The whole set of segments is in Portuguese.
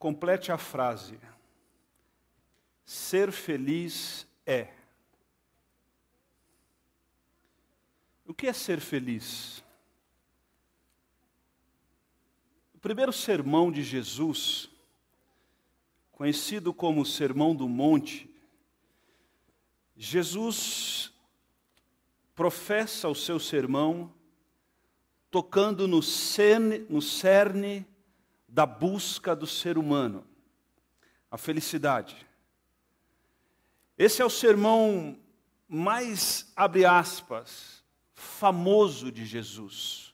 Complete a frase. Ser feliz é. O que é ser feliz? O primeiro sermão de Jesus, conhecido como Sermão do Monte, Jesus professa o seu sermão tocando no cerne, no cerne da busca do ser humano, a felicidade. Esse é o sermão mais, abre aspas, famoso de Jesus,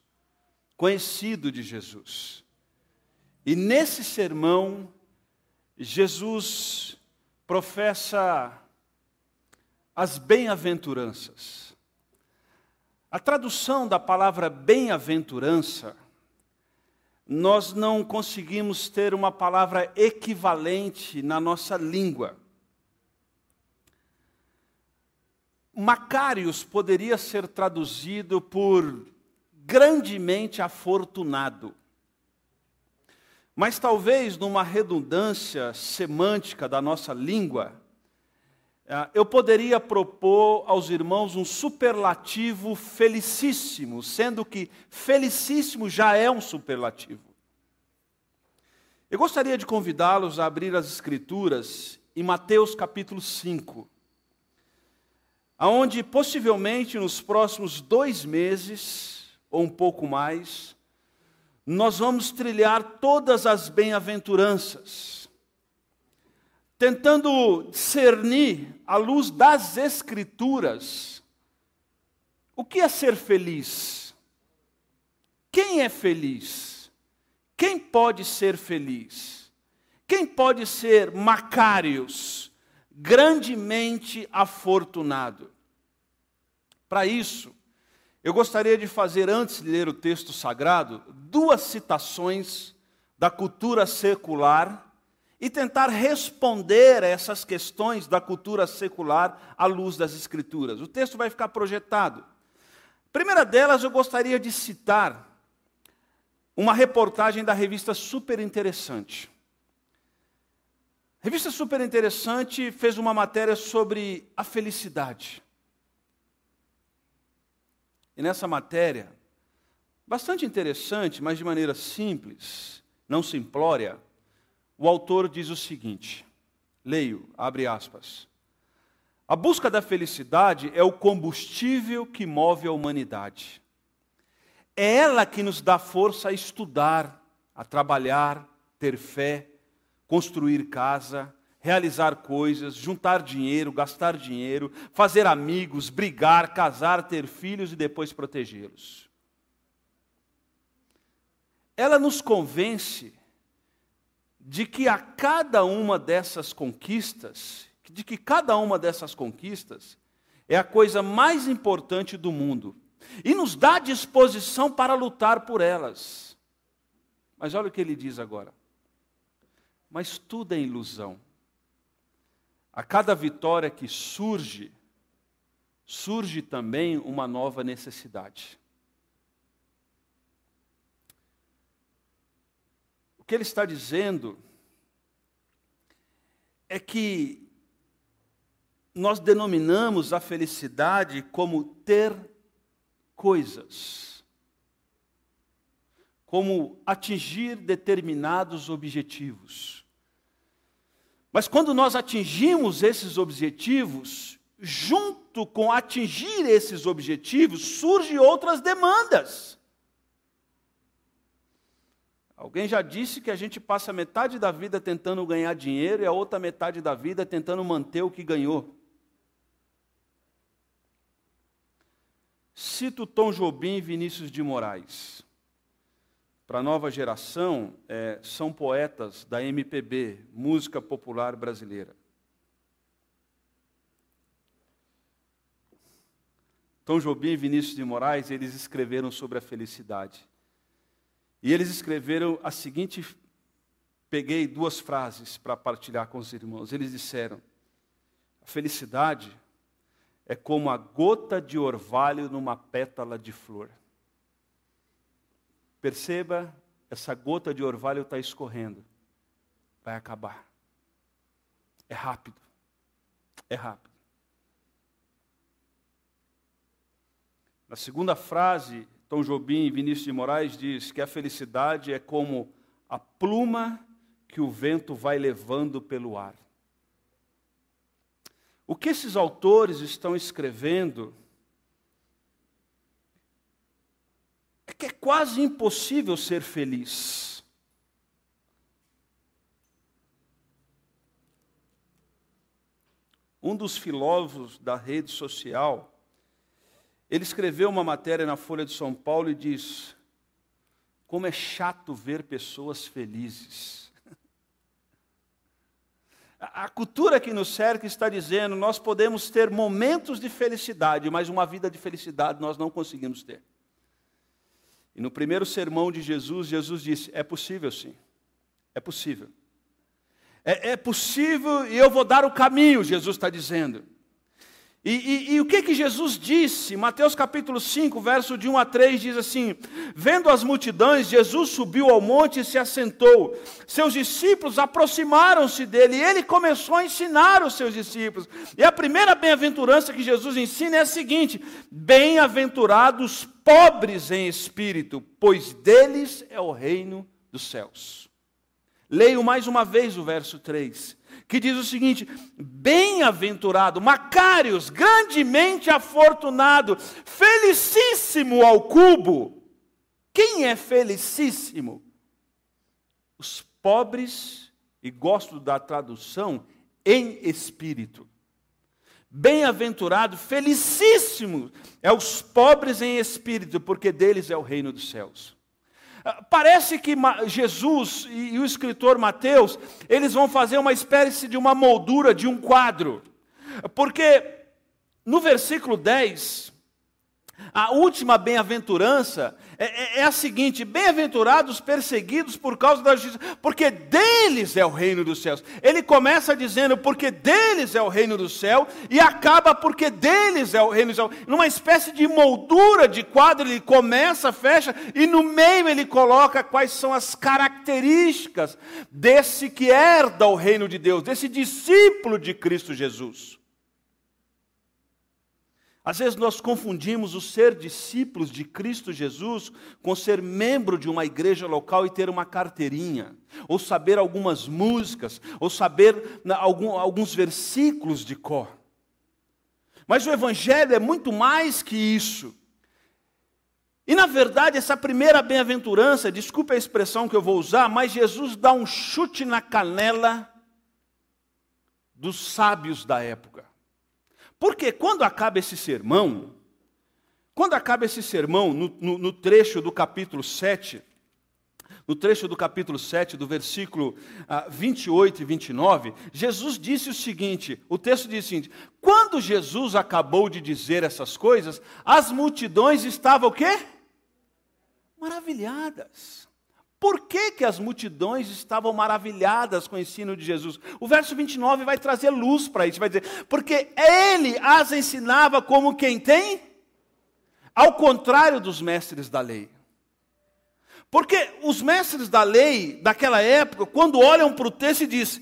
conhecido de Jesus. E nesse sermão, Jesus professa as bem-aventuranças. A tradução da palavra bem-aventurança nós não conseguimos ter uma palavra equivalente na nossa língua. Macários poderia ser traduzido por grandemente afortunado. Mas talvez numa redundância semântica da nossa língua, eh, eu poderia propor aos irmãos um superlativo felicíssimo, sendo que felicíssimo já é um superlativo. Eu gostaria de convidá-los a abrir as Escrituras em Mateus capítulo 5, aonde possivelmente nos próximos dois meses, ou um pouco mais, nós vamos trilhar todas as bem-aventuranças tentando discernir, à luz das Escrituras, o que é ser feliz? Quem é feliz? Quem pode ser feliz? Quem pode ser Macários, grandemente afortunado? Para isso, eu gostaria de fazer, antes de ler o texto sagrado, duas citações da cultura secular e tentar responder a essas questões da cultura secular à luz das Escrituras. O texto vai ficar projetado. A primeira delas, eu gostaria de citar uma reportagem da revista Super Interessante. Revista Super Interessante fez uma matéria sobre a felicidade. E nessa matéria, bastante interessante, mas de maneira simples, não simplória, o autor diz o seguinte: leio, abre aspas. A busca da felicidade é o combustível que move a humanidade. É ela que nos dá força a estudar, a trabalhar, ter fé, construir casa, realizar coisas, juntar dinheiro, gastar dinheiro, fazer amigos, brigar, casar, ter filhos e depois protegê-los. Ela nos convence de que a cada uma dessas conquistas, de que cada uma dessas conquistas é a coisa mais importante do mundo e nos dá disposição para lutar por elas. Mas olha o que ele diz agora. Mas tudo é ilusão. A cada vitória que surge, surge também uma nova necessidade. que ele está dizendo é que nós denominamos a felicidade como ter coisas, como atingir determinados objetivos. Mas quando nós atingimos esses objetivos, junto com atingir esses objetivos, surgem outras demandas. Alguém já disse que a gente passa metade da vida tentando ganhar dinheiro e a outra metade da vida tentando manter o que ganhou. Cito Tom Jobim e Vinícius de Moraes. Para a nova geração, é, são poetas da MPB, música popular brasileira. Tom Jobim e Vinícius de Moraes, eles escreveram sobre a felicidade. E eles escreveram a seguinte: peguei duas frases para partilhar com os irmãos. Eles disseram: a felicidade é como a gota de orvalho numa pétala de flor. Perceba, essa gota de orvalho está escorrendo. vai acabar. É rápido. É rápido. Na segunda frase, Tom Jobim e Vinícius de Moraes diz que a felicidade é como a pluma que o vento vai levando pelo ar. O que esses autores estão escrevendo é que é quase impossível ser feliz. Um dos filósofos da rede social, ele escreveu uma matéria na Folha de São Paulo e diz: Como é chato ver pessoas felizes. A cultura que nos cerca está dizendo: nós podemos ter momentos de felicidade, mas uma vida de felicidade nós não conseguimos ter. E no primeiro sermão de Jesus, Jesus disse: é possível sim, é possível. É, é possível e eu vou dar o caminho, Jesus está dizendo. E, e, e, o que que Jesus disse? Mateus capítulo 5, verso de 1 a 3 diz assim: Vendo as multidões, Jesus subiu ao monte e se assentou. Seus discípulos aproximaram-se dele e ele começou a ensinar os seus discípulos. E a primeira bem-aventurança que Jesus ensina é a seguinte: Bem-aventurados pobres em espírito, pois deles é o reino dos céus. Leio mais uma vez o verso 3 que diz o seguinte: Bem-aventurado, Macários, grandemente afortunado, felicíssimo ao cubo. Quem é felicíssimo? Os pobres, e gosto da tradução, em espírito. Bem-aventurado, felicíssimo é os pobres em espírito, porque deles é o reino dos céus. Ah, parece que Jesus e o escritor Mateus, eles vão fazer uma espécie de uma moldura de um quadro. Porque no versículo 10, a última bem-aventurança é, é, é, a seguinte: bem-aventurados perseguidos por causa da justiça, porque deles é o reino dos céus. Ele começa dizendo, porque deles é o reino do céu, e acaba porque deles é o reino do céu. Numa espécie de moldura de quadro, ele começa, fecha, e no meio ele coloca quais são as características desse que herda o reino de Deus, desse discípulo de Cristo Jesus. Às vezes nós confundimos o ser discípulos de Cristo Jesus com ser membro de uma igreja local e ter uma carteirinha, ou saber algumas músicas, ou saber alguns versículos de cor. Mas o Evangelho é muito mais que isso. E na verdade, essa primeira bem-aventurança, desculpe a expressão que eu vou usar, mas Jesus dá um chute na canela dos sábios da época. Porque quando acaba esse sermão, quando acaba esse sermão, no, no, no, trecho do capítulo 7, no trecho do capítulo 7, do versículo ah, 28 e 29, Jesus disse o seguinte: o texto diz o seguinte: quando Jesus acabou de dizer essas coisas, as multidões estavam o quê? Maravilhadas. Por que, que as multidões estavam maravilhadas com o ensino de Jesus? O verso 29 vai trazer luz para isso, vai dizer, porque ele as ensinava como quem tem, ao contrário dos mestres da lei. Porque os mestres da lei daquela época, quando olham para o texto e diz,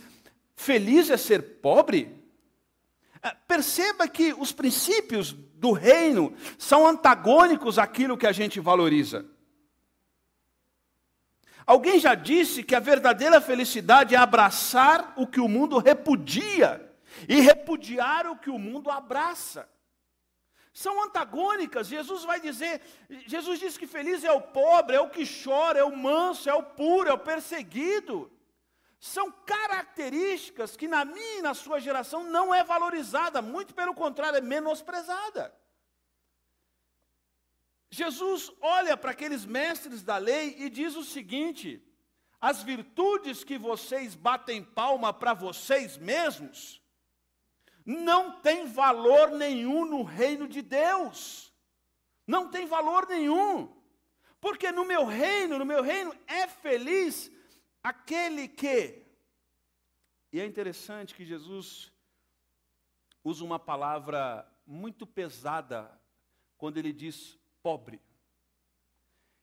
feliz é ser pobre, é, perceba que os princípios do reino são antagônicos àquilo que a gente valoriza. Alguém já disse que a verdadeira felicidade é abraçar o que o mundo repudia e repudiar o que o mundo abraça. São antagônicas. Jesus vai dizer, Jesus diz que feliz é o pobre, é o que chora, é o manso, é o puro, é o perseguido. São características que na minha e na sua geração não é valorizada, muito pelo contrário, é menosprezada. Jesus olha para aqueles mestres da lei e diz o seguinte: as virtudes que vocês batem palma para vocês mesmos, não tem valor nenhum no reino de Deus. Não tem valor nenhum. Porque no meu reino, no meu reino é feliz aquele que. E é interessante que Jesus usa uma palavra muito pesada quando ele diz pobre.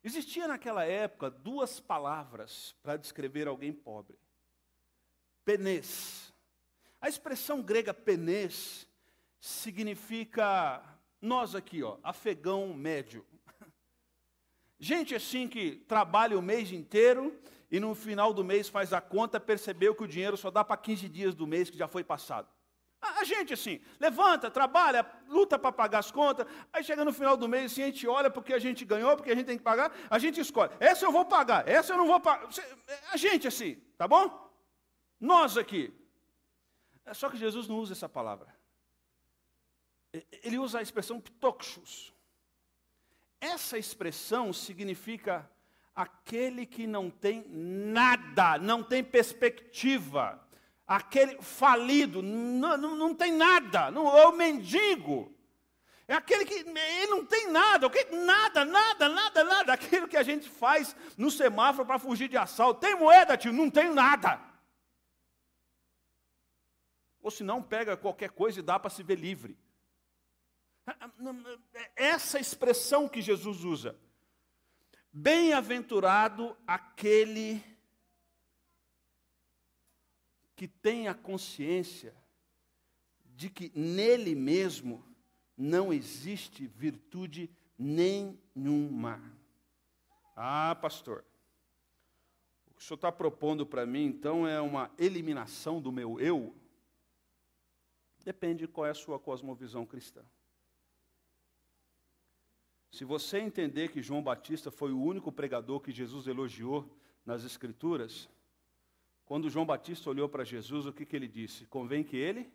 Existia naquela época duas palavras para descrever alguém pobre. penês. A expressão grega penês significa nós aqui, ó, afegão médio. Gente assim que trabalha o mês inteiro e no final do mês faz a conta, percebeu que o dinheiro só dá para 15 dias do mês que já foi passado. A gente assim, levanta, trabalha, luta para pagar as contas, aí chega no final do mês, assim, a gente olha porque a gente ganhou, porque a gente tem que pagar, a gente escolhe, essa eu vou pagar, essa eu não vou pagar. A gente assim, tá bom? Nós aqui. É só que Jesus não usa essa palavra. Ele usa a expressão ptoxos. Essa expressão significa aquele que não tem nada, não tem perspectiva, aquele falido, não, não, não tem nada, não, é o mendigo. É aquele que ele não tem nada, okay? nada, nada, nada, nada. Aquilo que a gente faz no semáforo para fugir de assalto. Tem moeda, tio? Não tem nada. Ou se não, pega qualquer coisa e dá para se ver livre. Essa expressão que Jesus usa. Bem-aventurado aquele que tem a consciência de que nele mesmo não existe virtude nenhuma. Ah, pastor, o que o senhor está propondo para mim, então, é uma eliminação do meu eu? Depende de qual é a sua cosmovisão cristã. Se você entender que João Batista foi o único pregador que Jesus elogiou nas Escrituras, quando João Batista olhou para Jesus, o que, que ele disse? Convém que ele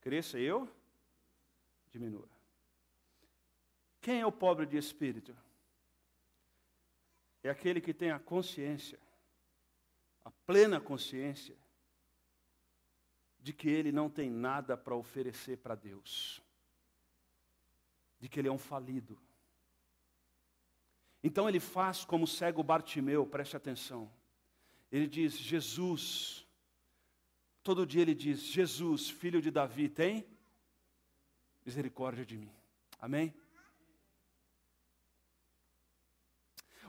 cresça e eu diminua. Quem é o pobre de espírito? É aquele que tem a consciência, a plena consciência, de que ele não tem nada para oferecer para Deus de que ele é um falido. Então ele faz como cego Bartimeu, preste atenção. Ele diz: Jesus, todo dia ele diz: Jesus, filho de Davi, tem misericórdia de mim. Amém?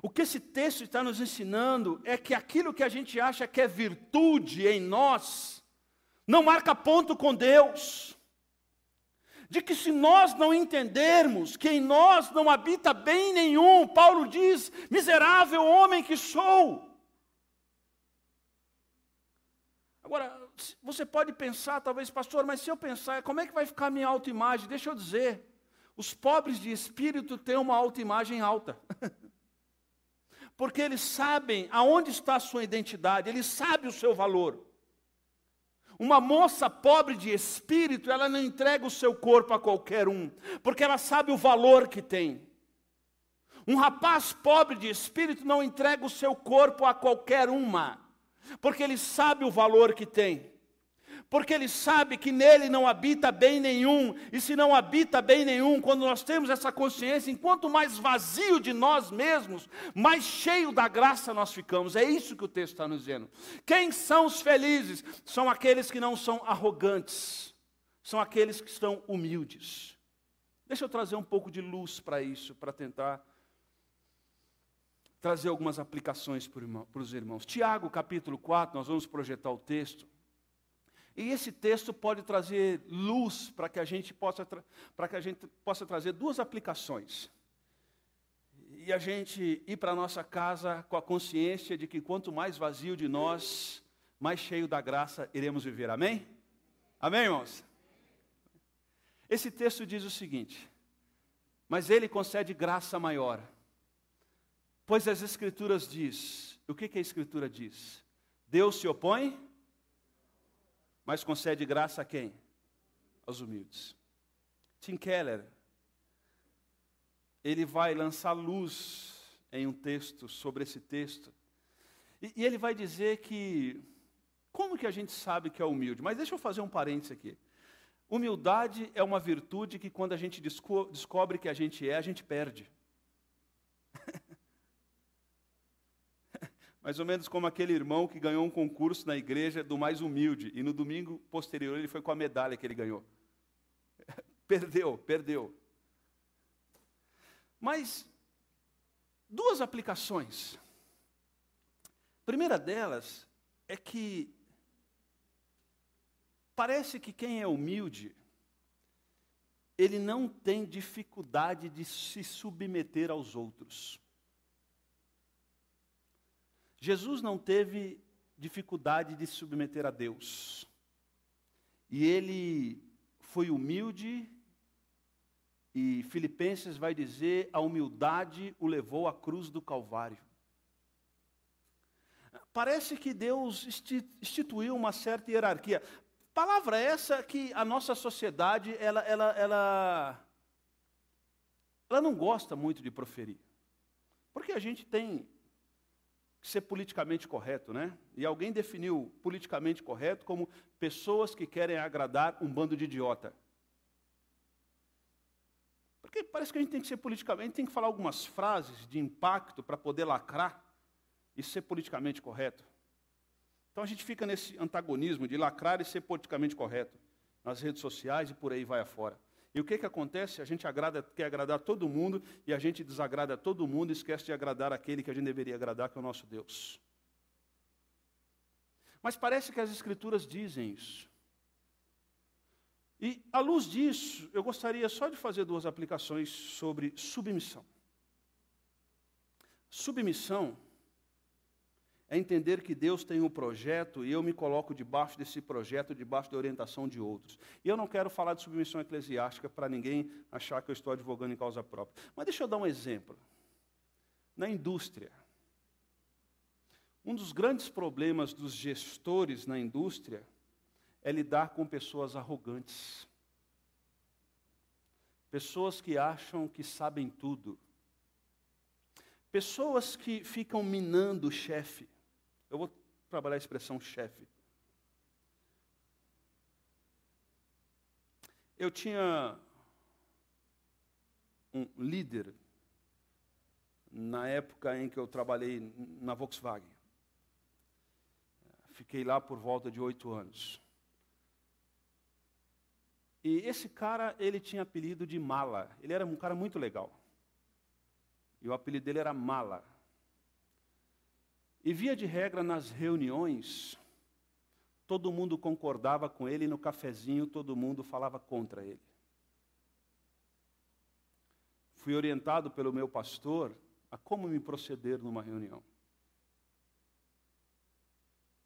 O que esse texto está nos ensinando é que aquilo que a gente acha que é virtude em nós, não marca ponto com Deus de que se nós não entendermos que em nós não habita bem nenhum, Paulo diz: miserável homem que sou. Agora, você pode pensar, talvez, pastor, mas se eu pensar, como é que vai ficar a minha autoimagem? Deixa eu dizer, os pobres de espírito têm uma autoimagem alta. Porque eles sabem aonde está a sua identidade, eles sabem o seu valor. Uma moça pobre de espírito, ela não entrega o seu corpo a qualquer um, porque ela sabe o valor que tem. Um rapaz pobre de espírito não entrega o seu corpo a qualquer uma, porque ele sabe o valor que tem porque ele sabe que nele não habita bem nenhum, e se não habita bem nenhum, quando nós temos essa consciência, enquanto mais vazio de nós mesmos, mais cheio da graça nós ficamos. É isso que o texto está nos dizendo. Quem são os felizes? São aqueles que não são arrogantes, são aqueles que estão humildes. Deixa eu trazer um pouco de luz para isso, para tentar trazer algumas aplicações para os irmãos. Tiago, capítulo 4, nós vamos projetar o texto. E esse texto pode trazer luz para que a gente possa para que a gente possa trazer duas aplicações. E a gente ir para nossa casa com a consciência de que quanto mais vazio de nós, mais cheio da graça iremos viver. Amém? Amém, irmãos? Esse texto diz o seguinte: Mas ele concede graça maior. Pois as escrituras diz, o que, que a escritura diz? Deus se opõe mas concede graça a quem? Aos humildes. Tim Keller, ele vai lançar luz em um texto sobre esse texto. E, e, ele vai dizer que como que a gente sabe que é humilde? Mas deixa eu fazer um parênteses aqui. Humildade é uma virtude que quando a gente desco descobre que a gente é, a gente perde. Mais ou menos como aquele irmão que ganhou um concurso na igreja do mais humilde, e no domingo posterior ele foi com a medalha que ele ganhou. perdeu, perdeu. Mas, duas aplicações. A primeira delas é que Parece que quem é humilde, ele não tem dificuldade de se submeter aos outros. Jesus não teve dificuldade de se submeter a Deus. E ele foi humilde, e Filipenses vai dizer: a humildade o levou à cruz do Calvário. Parece que Deus instituiu uma certa hierarquia. Palavra essa que a nossa sociedade ela, ela, ela, ela não gosta muito de proferir. Porque a gente tem ser politicamente correto, né? E alguém definiu politicamente correto como pessoas que querem agradar um bando de idiota. Porque parece que a gente tem que ser politicamente, tem que falar algumas frases de impacto para poder lacrar e ser politicamente correto. Então a gente fica nesse antagonismo de lacrar e ser politicamente correto nas redes sociais e por aí vai afora. E o que, que acontece? A gente agrada, quer agradar todo mundo e a gente desagrada todo mundo e esquece de agradar aquele que a gente deveria agradar, que é o nosso Deus. Mas parece que as Escrituras dizem isso. E, à luz disso, eu gostaria só de fazer duas aplicações sobre submissão. Submissão é entender que Deus tem um projeto e eu me coloco debaixo desse projeto, debaixo da orientação de outros. E eu não quero falar de submissão eclesiástica para ninguém achar que eu estou advogando em causa própria. Mas deixa eu dar um exemplo. Na indústria, um dos grandes problemas dos gestores na indústria é lidar com pessoas arrogantes. Pessoas que acham que sabem tudo. Pessoas que ficam minando o chefe. Eu vou trabalhar a expressão chefe. Eu tinha um líder na época em que eu trabalhei na Volkswagen. Fiquei lá por volta de oito anos. E esse cara, ele tinha apelido de Mala. Ele era um cara muito legal. E o apelido dele era Mala. E via de regra nas reuniões, todo mundo concordava com ele, e no cafezinho todo mundo falava contra ele. Fui orientado pelo meu pastor a como me proceder numa reunião.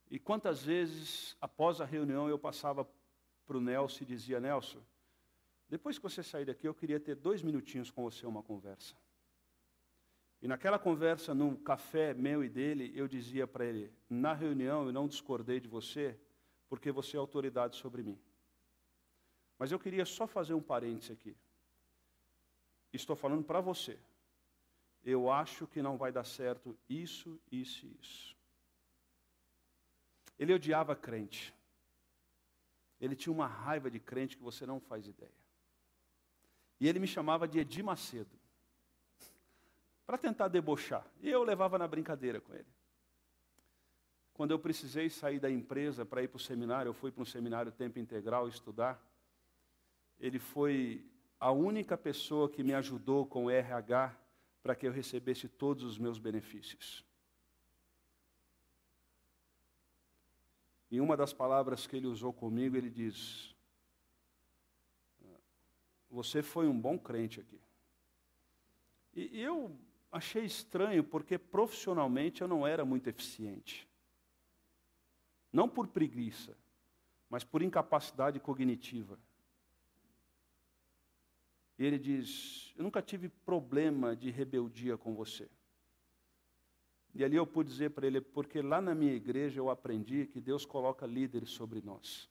E quantas vezes, após a reunião, eu passava para o Nelson e dizia: Nelson, depois que você sair daqui, eu queria ter dois minutinhos com você, uma conversa. E naquela conversa, num café meu e dele, eu dizia para ele: na reunião eu não discordei de você, porque você é autoridade sobre mim. Mas eu queria só fazer um parêntese aqui. Estou falando para você. Eu acho que não vai dar certo isso, isso e isso. Ele odiava crente. Ele tinha uma raiva de crente que você não faz ideia. E ele me chamava de Edir Macedo para tentar debochar. E eu levava na brincadeira com ele. Quando eu precisei sair da empresa para ir para o seminário, eu fui para um seminário tempo integral estudar. Ele foi a única pessoa que me ajudou com o RH para que eu recebesse todos os meus benefícios. E uma das palavras que ele usou comigo, ele diz: Você foi um bom crente aqui. E eu achei estranho porque profissionalmente eu não era muito eficiente. Não por preguiça, mas por incapacidade cognitiva. E ele diz: Eu nunca tive problema de rebeldia com você. E ali eu pude dizer para ele: Porque lá na minha igreja eu aprendi que Deus coloca líderes sobre nós.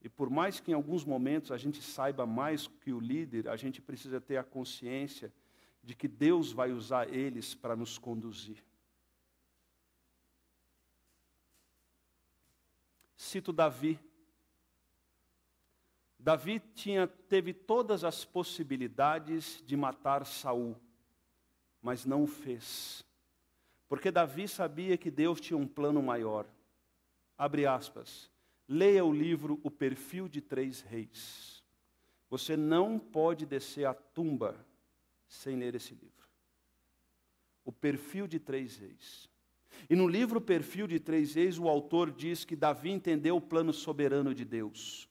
E por mais que em alguns momentos a gente saiba mais que o líder, a gente precisa ter a consciência de que Deus vai usar eles para nos conduzir. Cito Davi. Davi tinha, teve todas as possibilidades de matar Saul, mas não o fez. Porque Davi sabia que Deus tinha um plano maior. Abre aspas. Leia o livro O Perfil de Três Reis. Você não pode descer à tumba sem ler esse livro. O perfil de três reis. E no livro Perfil de Três Reis, o autor diz que Davi entendeu o plano soberano de Deus.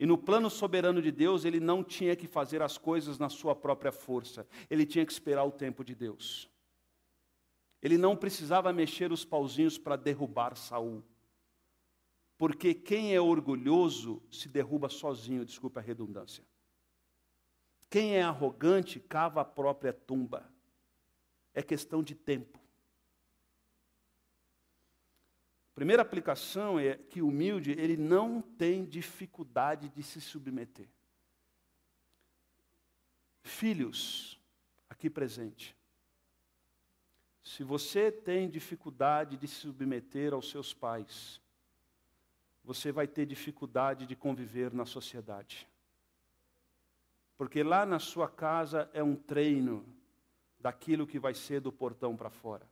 E no plano soberano de Deus, ele não tinha que fazer as coisas na sua própria força, ele tinha que esperar o tempo de Deus. Ele não precisava mexer os pauzinhos para derrubar Saul. Porque quem é orgulhoso se derruba sozinho, desculpa a redundância. Quem é arrogante cava a própria tumba. É questão de tempo. Primeira aplicação é que o humilde, ele não tem dificuldade de se submeter. Filhos, aqui presente, se você tem dificuldade de se submeter aos seus pais, você vai ter dificuldade de conviver na sociedade. Porque lá na sua casa é um treino daquilo que vai ser do portão para fora.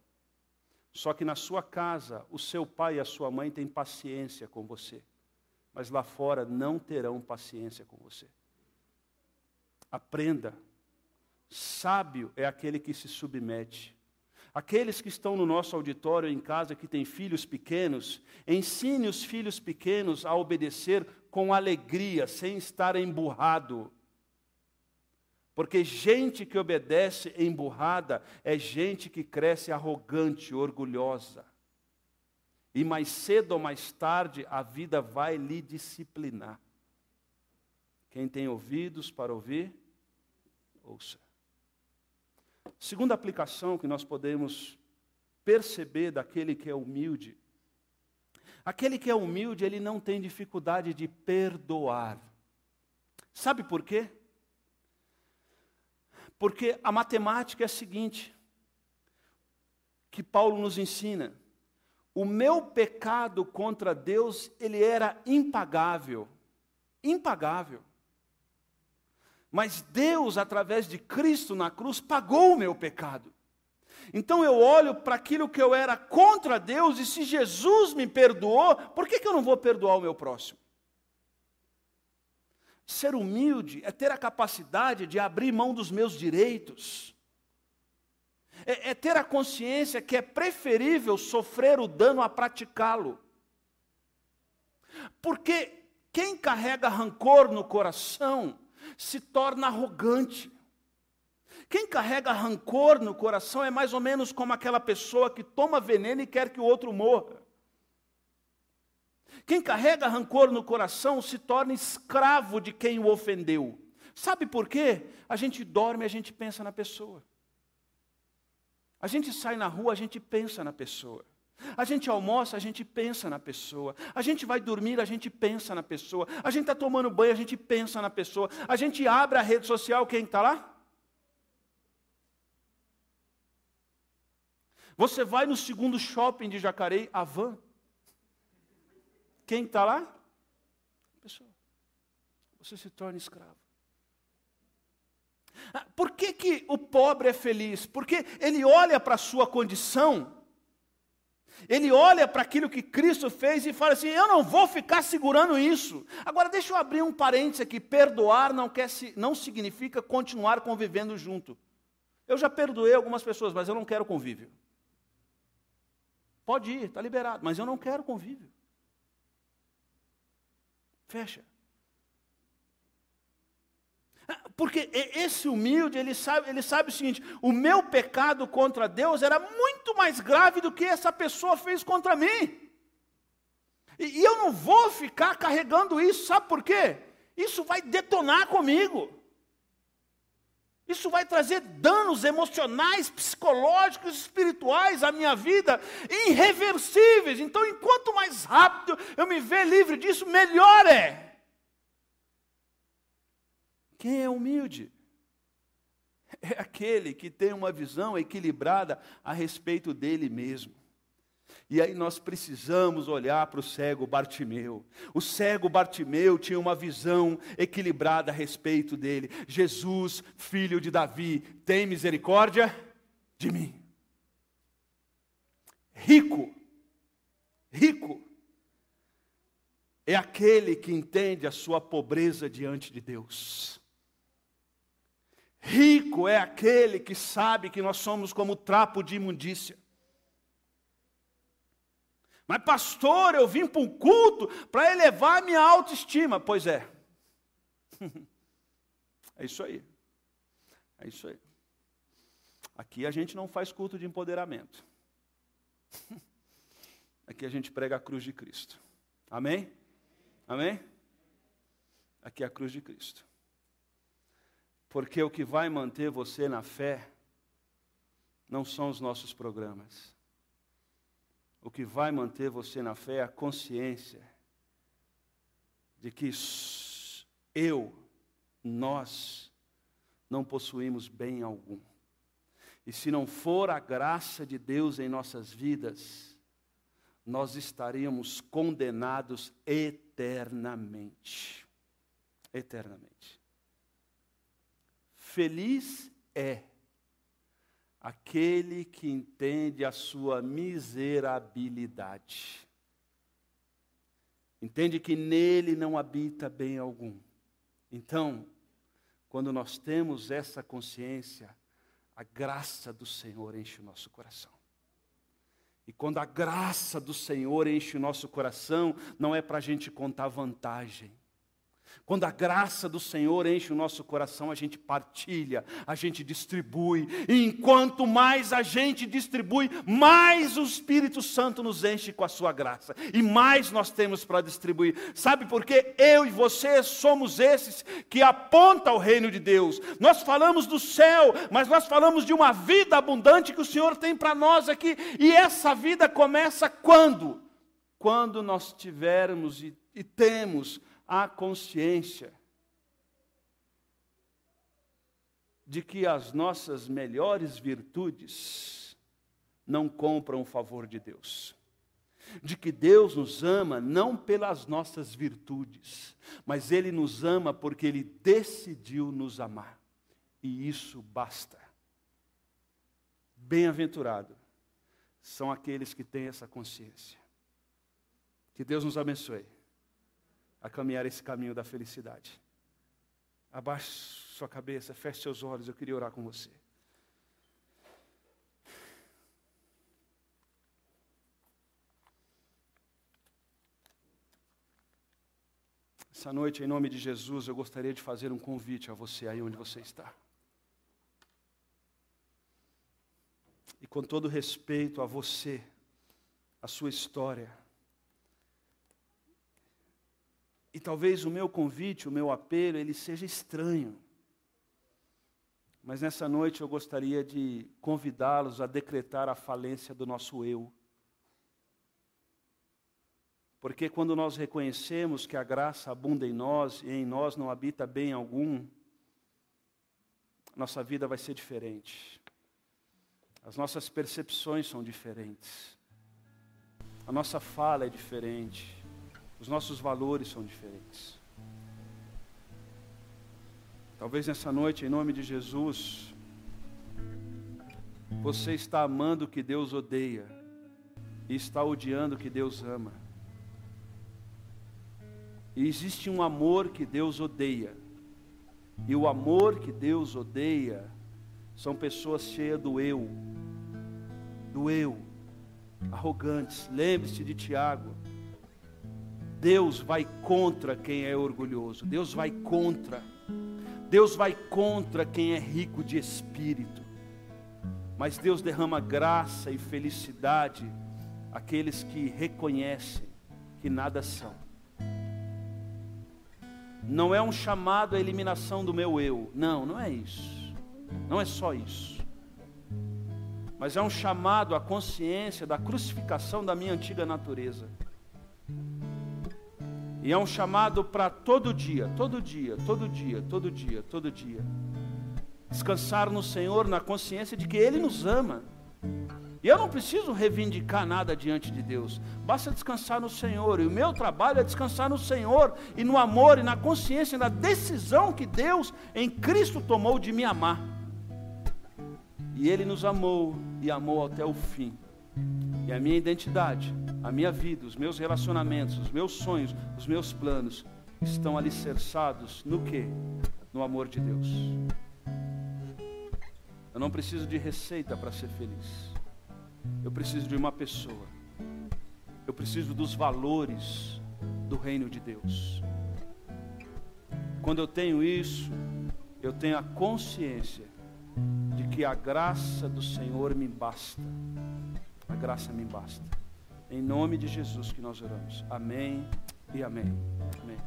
Só que na sua casa, o seu pai e a sua mãe têm paciência com você, mas lá fora não terão paciência com você. Aprenda. Sábio é aquele que se submete. Aqueles que estão no nosso auditório em casa que têm filhos pequenos, ensine os filhos pequenos a obedecer com alegria, sem estar emburrado. Porque gente que obedece emburrada é gente que cresce arrogante, orgulhosa. E mais cedo ou mais tarde a vida vai lhe disciplinar. Quem tem ouvidos para ouvir, ouça. Segunda aplicação que nós podemos perceber daquele que é humilde. Aquele que é humilde, ele não tem dificuldade de perdoar. Sabe por quê? Porque a matemática é a seguinte, que Paulo nos ensina. O meu pecado contra Deus, ele era impagável. Impagável. Mas Deus, através de Cristo na cruz, pagou o meu pecado. Então eu olho para aquilo que eu era contra Deus, e se Jesus me perdoou, por que, que eu não vou perdoar o meu próximo? Ser humilde é ter a capacidade de abrir mão dos meus direitos. É, é ter a consciência que é preferível sofrer o dano a praticá-lo. Porque quem carrega rancor no coração se torna arrogante. Quem carrega rancor no coração é mais ou menos como aquela pessoa que toma veneno e quer que o outro morra. Quem carrega rancor no coração se torna escravo de quem o ofendeu. Sabe por quê? A gente dorme, a gente pensa na pessoa. A gente sai na rua, a gente pensa na pessoa. A gente almoça, a gente pensa na pessoa. A gente vai dormir, a gente pensa na pessoa. A gente está tomando banho, a gente pensa na pessoa. A gente abre a rede social, quem está lá? Você vai no segundo shopping de Jacareí, a van. Quem está lá? A pessoa. Você se torna escravo. Ah, por que, que o pobre é feliz? Porque ele olha para a sua condição, ele olha para aquilo que Cristo fez e fala assim: eu não vou ficar segurando isso. Agora, deixa eu abrir um parênteses aqui: perdoar não, quer, não significa continuar convivendo junto. Eu já perdoei algumas pessoas, mas eu não quero convívio. Pode ir, está liberado, mas eu não quero convívio. Fecha. Ah, porque esse humilde, ele sabe, ele sabe o seguinte: o meu pecado contra Deus era muito mais grave do que essa pessoa fez contra mim. E, e eu não vou ficar carregando isso, sabe por quê? Isso vai detonar comigo. Isso vai trazer danos emocionais, psicológicos, espirituais à minha vida, irreversíveis. Então, enquanto mais rápido eu me ver livre disso, melhor é. Quem é humilde? É aquele que tem uma visão equilibrada a respeito dele mesmo. E aí nós precisamos olhar para o cego Bartimeu. O cego Bartimeu tinha uma visão equilibrada a respeito dele. Jesus, filho de Davi, tem misericórdia de mim. Rico, rico, é aquele que entende a sua pobreza diante de Deus. Rico é aquele que sabe que nós somos como trapo de imundícia. Mas, pastor, eu vim para um culto para elevar a minha autoestima. Pois é. É isso aí. É isso aí. Aqui a gente não faz culto de empoderamento. Aqui a gente prega a cruz de Cristo. Amém? Amém? Aqui é a cruz de Cristo. Porque o que vai manter você na fé não são os nossos programas. O que vai manter você na fé é a consciência de que eu, nós, não possuímos bem algum. E se não for a graça de Deus em nossas vidas, nós estaríamos condenados eternamente. Eternamente. Feliz é aquele que entende a sua miserabilidade. Entende que nele não habita bem algum. Então, quando nós temos essa consciência, a graça do Senhor enche o nosso coração. E quando a graça do Senhor enche o nosso coração, não é para a gente contar vantagem quando a graça do Senhor enche o nosso coração, a gente partilha, a gente distribui. E enquanto mais a gente distribui, mais o Espírito Santo nos enche com a sua graça. E mais nós temos para distribuir. Sabe por quê? Eu e você somos esses que apontam o reino de Deus. Nós falamos do céu, mas nós falamos de uma vida abundante que o Senhor tem para nós aqui. E essa vida começa quando? Quando nós tivermos e, e temos a consciência de que as nossas melhores virtudes não compram o favor de Deus. De que Deus nos ama não pelas nossas virtudes, mas Ele nos ama porque Ele decidiu nos amar. E isso basta. Bem-aventurado são aqueles que têm essa consciência. Que Deus nos abençoe a caminhar esse caminho da felicidade. Abaixe sua cabeça, feche seus olhos, eu queria orar com você. Essa noite, em nome de Jesus, eu gostaria de fazer um convite a você aí onde você está. E com todo respeito a você, a sua história, E talvez o meu convite, o meu apelo, ele seja estranho. Mas nessa noite eu gostaria de convidá-los a decretar a falência do nosso eu. Porque quando nós reconhecemos que a graça abunda em nós e em nós não habita bem algum, nossa vida vai ser diferente. As nossas percepções são diferentes. A nossa fala é diferente. Os nossos valores são diferentes. Talvez nessa noite, em nome de Jesus, você está amando o que Deus odeia e está odiando o que Deus ama. E existe um amor que Deus odeia. E o amor que Deus odeia são pessoas cheias do eu, do eu, arrogantes. Lembre-se de Tiago. Deus vai contra quem é orgulhoso, Deus vai contra, Deus vai contra quem é rico de espírito, mas Deus derrama graça e felicidade àqueles que reconhecem que nada são. Não é um chamado à eliminação do meu eu, não, não é isso, não é só isso, mas é um chamado à consciência da crucificação da minha antiga natureza e é um chamado para todo dia, todo dia, todo dia, todo dia, todo dia. Descansar no Senhor na consciência de que Ele nos ama. E eu não preciso reivindicar nada diante de Deus. Basta descansar no Senhor. E o meu trabalho é descansar no Senhor e no amor e na consciência da decisão que Deus em Cristo tomou de me amar. E Ele nos amou e amou até o fim. E a minha identidade, a minha vida, os meus relacionamentos, os meus sonhos, os meus planos estão alicerçados no que? No amor de Deus. Eu não preciso de receita para ser feliz. Eu preciso de uma pessoa Eu preciso dos valores do reino de Deus. Quando eu tenho isso, eu tenho a consciência de que a graça do Senhor me basta. A graça me basta. Em nome de Jesus que nós oramos. Amém e amém. Amém.